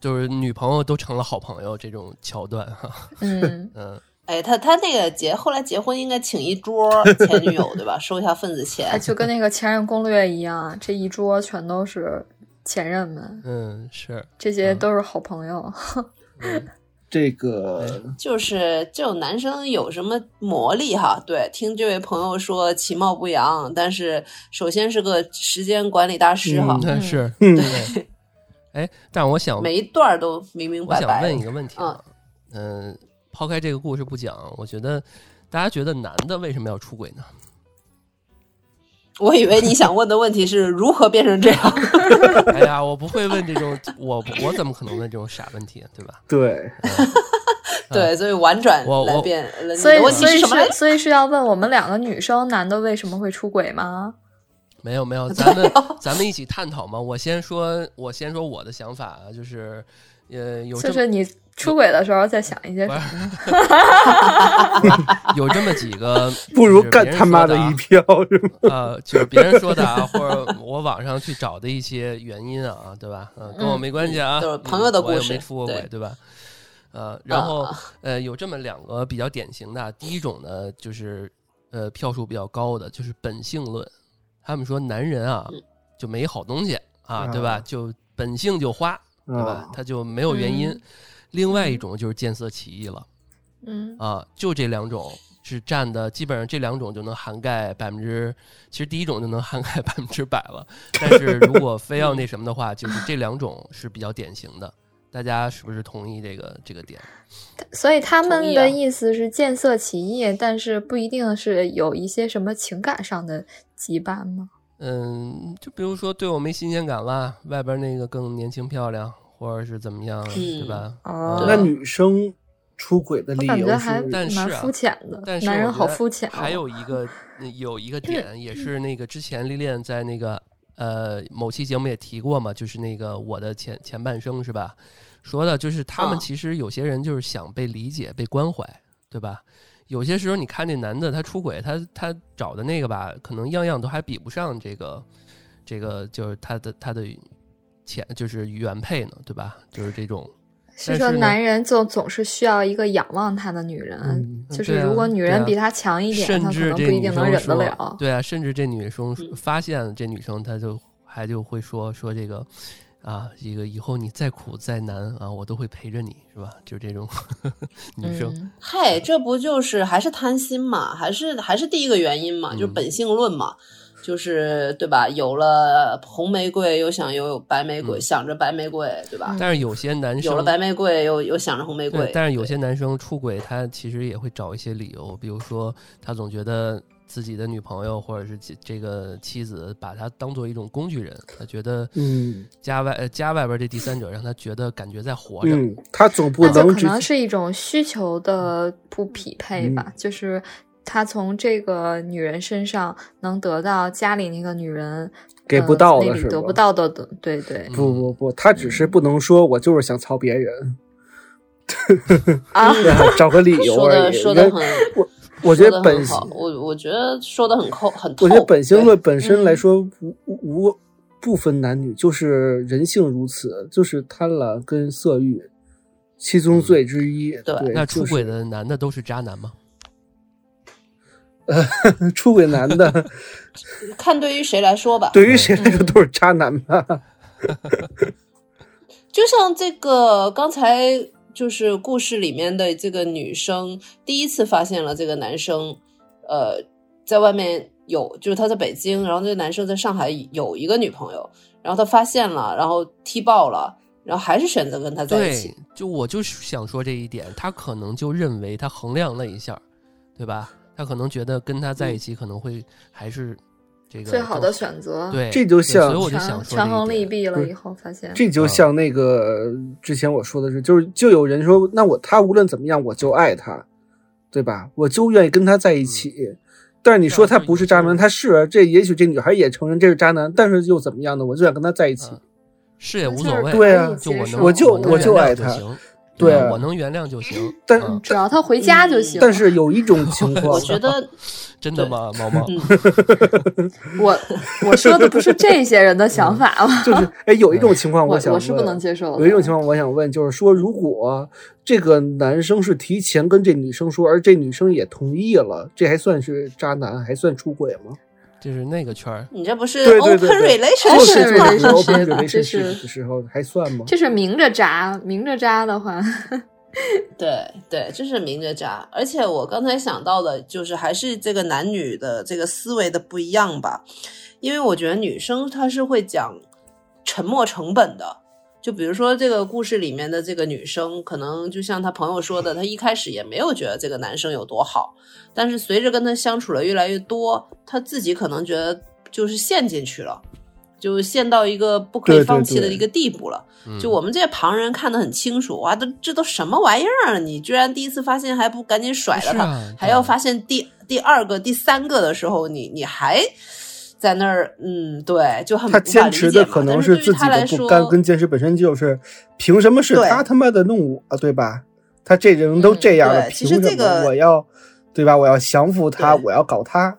就是女朋友都成了好朋友这种桥段哈。嗯嗯。哎，他他那个结后来结婚应该请一桌 前女友对吧？收一下份子钱，就跟那个前任攻略一样，这一桌全都是前任们。嗯，是，这些都是好朋友。这个就是这种男生有什么魔力哈？对，听这位朋友说其貌不扬，但是首先是个时间管理大师哈。是，对。哎，但我想每一段都明明白白。我想问一个问题啊，嗯。抛开这个故事不讲，我觉得大家觉得男的为什么要出轨呢？我以为你想问的问题是如何变成这样。哎呀，我不会问这种，我我怎么可能问这种傻问题，对吧？对，对，所以婉转来变。所以所以是所以是要问我们两个女生，男的为什么会出轨吗？没有没有，咱们咱们一起探讨嘛。我先说，我先说我的想法啊，就是呃，有就是你。出轨的时候再想一些什么？有这么几个，不如干他妈的一票 是吗？呃，就是别人说的啊，或者我网上去找的一些原因啊，对吧？嗯，跟我没关系啊，朋友的故事，我没出过轨，对吧？呃，然后呃，有这么两个比较典型的，第一种呢，就是呃票数比较高的，就是本性论。他们说男人啊就没好东西啊，对吧？就本性就花，对吧？他就没有原因。另外一种就是见色起意了，嗯啊，就这两种是占的，基本上这两种就能涵盖百分之，其实第一种就能涵盖百分之百了。但是如果非要那什么的话，就是这两种是比较典型的。大家是不是同意这个这个点？所以他们的意思是见色起意，但是不一定是有一些什么情感上的羁绊吗？嗯，就比如说对我没新鲜感了，外边那个更年轻漂亮，或者是怎么样，对吧？哦，那女生出轨的理由是，但是肤浅的，但是男人好肤浅。还有一个 有一个点，也是那个之前历练在那个呃某期节目也提过嘛，就是那个我的前前半生是吧？说的就是他们其实有些人就是想被理解、被关怀，对吧？有些时候，你看那男的他出轨，他他找的那个吧，可能样样都还比不上这个，这个就是他的他的前就是原配呢，对吧？就是这种。是说男人就总是需要一个仰望他的女人，就是如果女人比他强一点，他可能不一定能忍得了。对啊，甚至这女生发现这女生，她就还就会说说这个。啊，一个以后你再苦再难啊，我都会陪着你，是吧？就这种 女生，嗨，这不就是还是贪心嘛？还是还是第一个原因嘛？就是本性论嘛？就是对吧？有了红玫瑰，又想有白玫瑰，想着白玫瑰，对吧？但是有些男生有了白玫瑰，又又想着红玫瑰。但是有些男生出轨，他其实也会找一些理由，比如说他总觉得。自己的女朋友或者是这个妻子，把他当做一种工具人，他觉得，嗯，家外家外边这第三者让他觉得感觉在活着，他总不能可能是一种需求的不匹配吧，就是他从这个女人身上能得到家里那个女人给不到的是得不到的，对对，不不不，他只是不能说我就是想操别人，啊，找个理由说的说的很我。我觉得本我我觉得说的很扣很。我觉得本性论本身来说无无不分男女，就是人性如此，就是贪婪跟色欲，七宗罪之一。对，那出轨的男的都是渣男吗？呃，出轨男的，看对于谁来说吧。对于谁来说都是渣男吧。就像这个刚才。就是故事里面的这个女生第一次发现了这个男生，呃，在外面有，就是他在北京，然后这个男生在上海有一个女朋友，然后他发现了，然后踢爆了，然后还是选择跟他在一起。就我就是想说这一点，他可能就认为他衡量了一下，对吧？他可能觉得跟他在一起可能会还是。最好的选择，对，这就像权衡利弊了以后发现，这就像那个之前我说的是，就是就有人说，那我他无论怎么样，我就爱他，对吧？我就愿意跟他在一起。但是你说他不是渣男，他是这，也许这女孩也承认这是渣男，但是又怎么样呢？我就想跟他在一起，是也无所谓，对啊，就我我就我就爱他。对，我能原谅就行，但只要他回家就行。但是有一种情况，我觉得 真的吗，毛毛？我我说的不是这些人的想法吗？就是哎，有一种情况，我想我是不能接受。有一种情况，我想问，就是说，如果这个男生是提前跟这女生说，而这女生也同意了，这还算是渣男，还算出轨吗？就是那个圈儿，你这不是 open relationship 这是的时候还算吗？就是明着扎，明着扎的话，对对，这是明着扎。而且我刚才想到的，就是还是这个男女的这个思维的不一样吧。因为我觉得女生她是会讲沉没成本的。就比如说这个故事里面的这个女生，可能就像她朋友说的，她一开始也没有觉得这个男生有多好，但是随着跟他相处了越来越多，她自己可能觉得就是陷进去了，就陷到一个不可以放弃的一个地步了。就我们这些旁人看得很清楚，哇，都这都什么玩意儿啊？你居然第一次发现还不赶紧甩了他，还要发现第第二个、第三个的时候，你你还。在那儿，嗯，对，就很他坚持的可能是自己的不甘，跟坚持本身就是凭什么是他他妈的弄我，对吧？他这人都这样了，凭什么我要，对吧？我要降服他，我要搞他。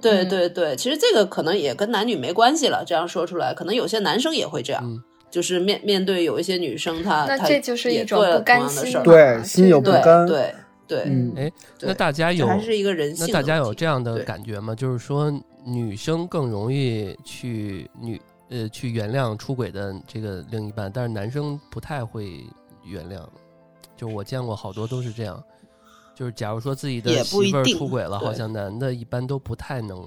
对对对，其实这个可能也跟男女没关系了。这样说出来，可能有些男生也会这样，就是面面对有一些女生，他那这就是一种不甘心，对，心有不甘，对。对，哎，那大家有还是一个人性？那大家有这样的感觉吗？就是说，女生更容易去女呃去原谅出轨的这个另一半，但是男生不太会原谅。就我见过好多都是这样，就是假如说自己的媳妇儿出轨了，好像男的一般都不太能。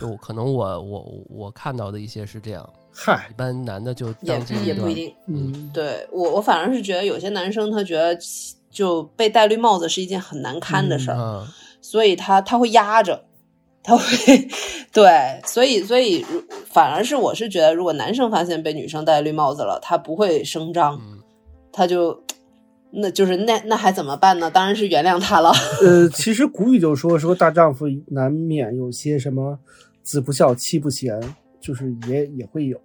就可能我我我看到的一些是这样，嗨，一般男的就也也不一定。嗯，对我我反而是觉得有些男生他觉得。就被戴绿帽子是一件很难堪的事儿，所以他他会压着，他会对，所以所以反而是我是觉得，如果男生发现被女生戴绿帽子了，他不会声张，他就那就是那那还怎么办呢？当然是原谅他了。呃，其实古语就说说大丈夫难免有些什么子不孝妻不贤，就是也也会有，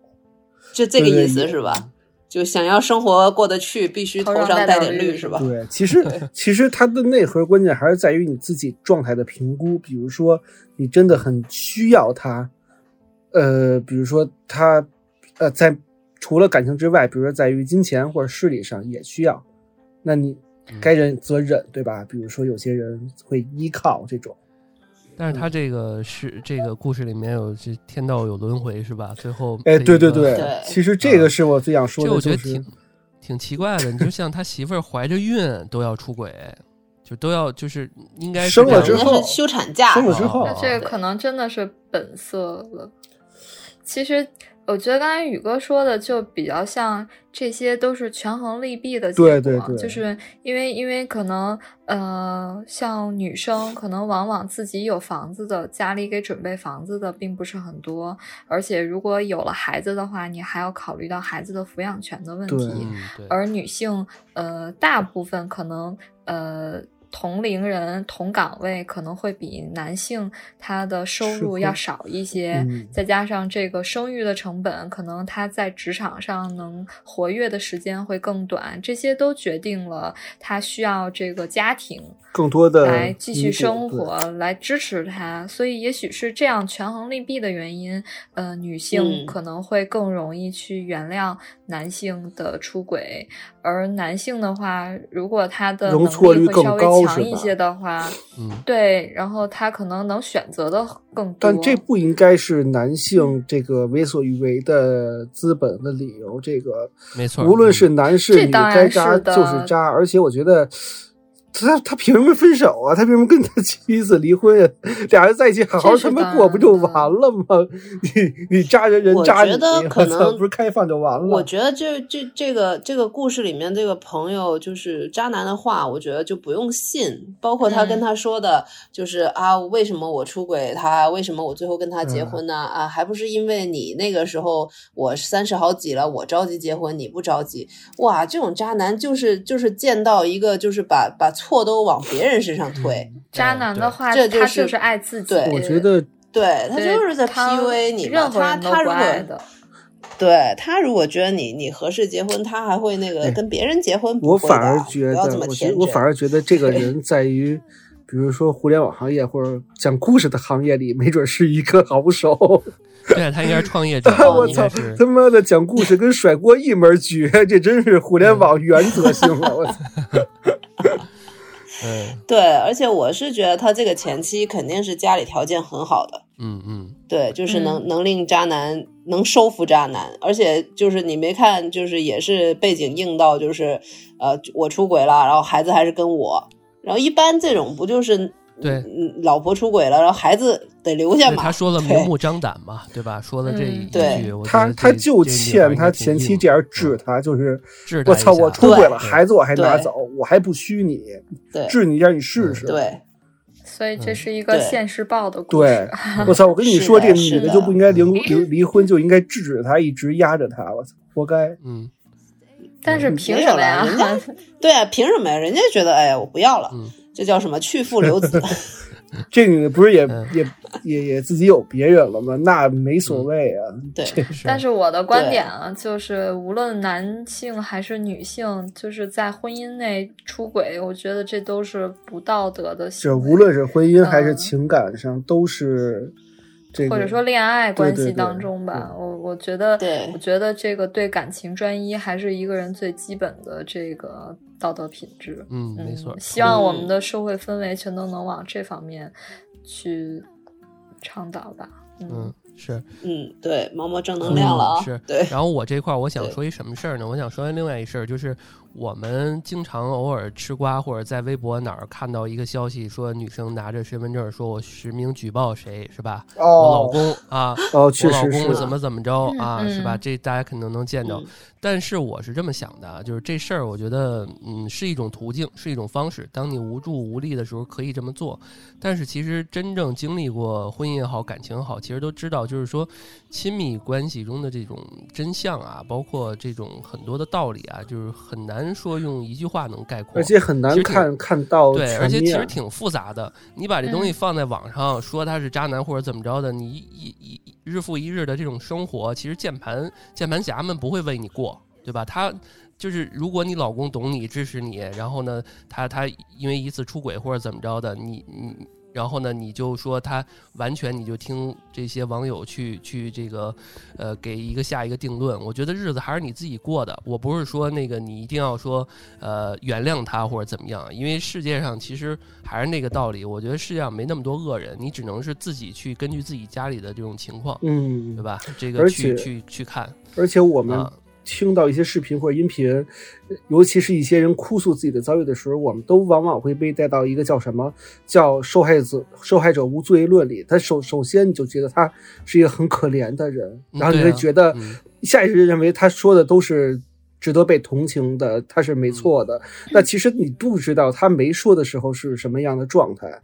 就这个意思是吧？就想要生活过得去，必须头上带点绿，是吧？对，其实其实它的内核关键还是在于你自己状态的评估。比如说，你真的很需要他，呃，比如说他，呃，在除了感情之外，比如说在于金钱或者势力上也需要，那你该忍则忍，对吧？比如说有些人会依靠这种。但是他这个是这个故事里面有这天道有轮回是吧？最后哎，对对对，其实这个是我最想说的，我觉得挺挺奇怪的。你就像他媳妇儿怀着孕都要出轨，就都要就是应该生了之后休产假，生了之后，那这个可能真的是本色了。其实。我觉得刚才宇哥说的就比较像，这些都是权衡利弊的结果。对对对，就是因为因为可能呃，像女生可能往往自己有房子的，家里给准备房子的并不是很多，而且如果有了孩子的话，你还要考虑到孩子的抚养权的问题。而女性呃，大部分可能呃。同龄人同岗位可能会比男性他的收入要少一些，再加上这个生育的成本，可能他在职场上能活跃的时间会更短，这些都决定了他需要这个家庭更多的来继续生活来支持他，所以也许是这样权衡利弊的原因，呃，女性可能会更容易去原谅男性的出轨。而男性的话，如果他的能力会稍微强一些的话，嗯，对，然后他可能能选择的更多。但这不应该是男性这个为所欲为的资本的理由。这个没错，无论是男是女，该渣就是渣。而且我觉得。他他凭什么分手啊？他凭什么跟他妻子离婚？俩人在一起好好他妈过不就完了吗？你你扎人人扎你，可 能不是开放就完了。我觉得这这这个这个故事里面这个朋友就是渣男的话，我觉得就不用信。包括他跟他说的，就是啊，为什么我出轨？他为什么我最后跟他结婚呢？啊，还不是因为你那个时候我三十好几了，我着急结婚，你不着急。哇，这种渣男就是就是见到一个就是把把。错都往别人身上推，渣男的话，这就是爱自己。我觉得，对他就是在 PUA 你。任何人都不爱的。对他如果觉得你你合适结婚，他还会那个跟别人结婚。我反而觉得，我我反而觉得这个人 在于，比如说互联网行业或者讲故事的行业里，没准是一个好手。对他应该是创业者。我操，他妈的讲故事跟甩锅一门绝，这真是互联网原则性了。我操。嗯，对，而且我是觉得他这个前妻肯定是家里条件很好的，嗯嗯，对，就是能能令渣男能收服渣男，而且就是你没看，就是也是背景硬到就是呃我出轨了，然后孩子还是跟我，然后一般这种不就是。对，老婆出轨了，然后孩子得留下嘛。他说了明目张胆嘛，对吧？说了这一句，他他就欠他前妻这样治他，就是我操，我出轨了，孩子我还拿走，我还不虚你，治你一下你试试。对，所以这是一个现世报的故事。我操，我跟你说，这女的就不应该离离离婚，就应该制止他，一直压着他。我操，活该。嗯，但是凭什么呀？对啊，凭什么呀？人家觉得，哎呀，我不要了。这叫什么去父留子？这女的不是也也也也自己有别人了吗？那没所谓啊。对，但是我的观点啊，就是无论男性还是女性，就是在婚姻内出轨，我觉得这都是不道德的行为。就无论是婚姻还是情感上，都是。或者说恋爱关系当中吧，我我觉得，我觉得这个对感情专一还是一个人最基本的这个道德品质。嗯，没错。希望我们的社会氛围全都能往这方面去倡导吧。嗯，是，嗯，对，毛毛正能量了啊，是，对。然后我这块儿我想说一什么事儿呢？我想说另外一事儿就是。我们经常偶尔吃瓜，或者在微博哪儿看到一个消息，说女生拿着身份证说：“我实名举报谁，是吧？我老公啊，我老公怎么怎么着啊，是吧？这大家肯定能见着。但是我是这么想的，就是这事儿，我觉得嗯是一种途径，是一种方式。当你无助无力的时候，可以这么做。但是其实真正经历过婚姻也好，感情也好，其实都知道，就是说亲密关系中的这种真相啊，包括这种很多的道理啊，就是很难。难说用一句话能概括，而且很难看看到。对，而且其实挺复杂的。你把这东西放在网上说他是渣男或者怎么着的，你一一日复一日的这种生活，其实键盘键盘侠们不会为你过，对吧？他就是如果你老公懂你、支持你，然后呢，他他因为一次出轨或者怎么着的，你你。然后呢，你就说他完全你就听这些网友去去这个，呃，给一个下一个定论。我觉得日子还是你自己过的。我不是说那个你一定要说呃原谅他或者怎么样，因为世界上其实还是那个道理。我觉得世界上没那么多恶人，你只能是自己去根据自己家里的这种情况，嗯，对吧？这个去去去看。而且我们。听到一些视频或者音频，尤其是一些人哭诉自己的遭遇的时候，我们都往往会被带到一个叫什么叫受害者受害者无罪论里。他首首先你就觉得他是一个很可怜的人，然后你会觉得下意识认为他说的都是值得被同情的，他是没错的。那其实你不知道他没说的时候是什么样的状态。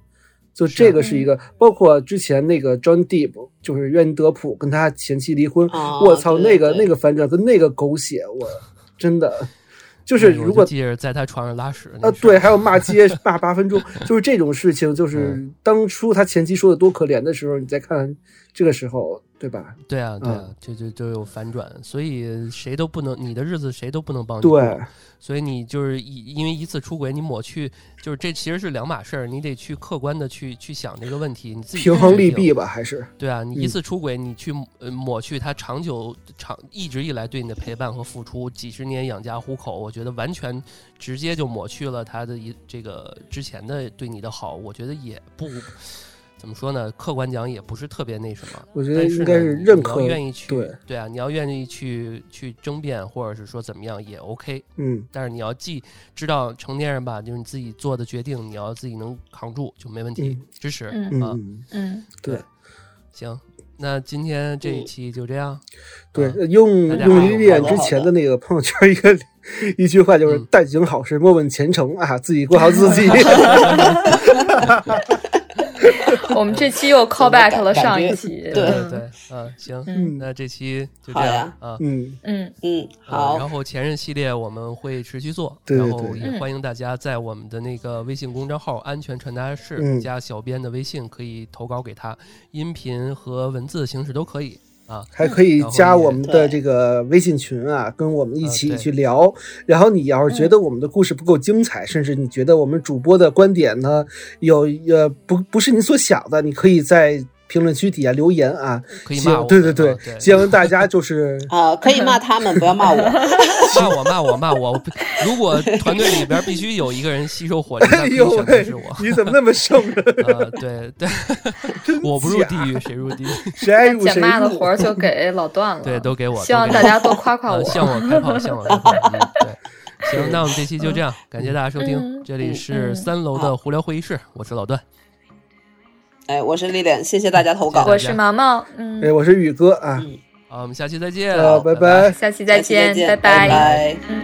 就这个是一个，包括之前那个 John Deep，就是约翰德普跟他前妻离婚，我操，那个那个反转跟那个狗血，我真的就是如果记着在他床上拉屎啊，对，还有骂街骂八分钟，就是这种事情，就是当初他前妻说的多可怜的时候，你再看这个时候。对吧？对啊，对啊，就就就有反转，所以谁都不能，你的日子谁都不能帮你对，所以你就是一因为一次出轨，你抹去，就是这其实是两码事儿，你得去客观的去去想这个问题，你自己平衡利弊吧，还是。对啊，你一次出轨，你去呃抹去他长久长一直以来对你的陪伴和付出，几十年养家糊口，我觉得完全直接就抹去了他的一这个之前的对你的好，我觉得也不。怎么说呢？客观讲也不是特别那什么。我觉得应该是认可，愿意去对对啊，你要愿意去去争辩，或者是说怎么样也 OK。嗯，但是你要既知道成年人吧，就是你自己做的决定，你要自己能扛住就没问题。支持啊，嗯，对，行，那今天这一期就这样。对，用用于念之前的那个朋友圈一个一句话，就是“但行好事，莫问前程”啊，自己过好自己。我们这期又 call back 了上一期，对对。对，嗯，行，嗯，那这期就这样啊，嗯。嗯。嗯，好。然后前任系列我们会持续做，然后也欢迎大家在我们的那个微信公众号“安全传达室”加小编的微信，可以投稿给他，音频和文字形式都可以。啊，还可以加我们的这个微信群啊，跟我们一起去聊。然后你要是觉得我们的故事不够精彩，甚至你觉得我们主播的观点呢有呃不不是你所想的，你可以在。评论区底下留言啊，可以骂我。对对对，希望大家就是 啊，可以 骂他们，不要骂我。骂我骂我骂我。如果团队里边必须有一个人吸收火力，哎呦喂，是我。你怎么那么圣啊？对对，我不入地狱谁入地狱？谁爱入谁入？骂的活就给老段了。对，都给我。希望大家多夸夸我，向我开炮，向我开炮。对，行，那我们这期就这样，感谢大家收听，这里是三楼的胡聊会议室，我是老段。哎，我是丽丽，谢谢大家投稿。我是毛毛，嗯，哎，我是宇哥啊。好，我们下期再见，拜拜。下期再见，拜拜，拜。嗯。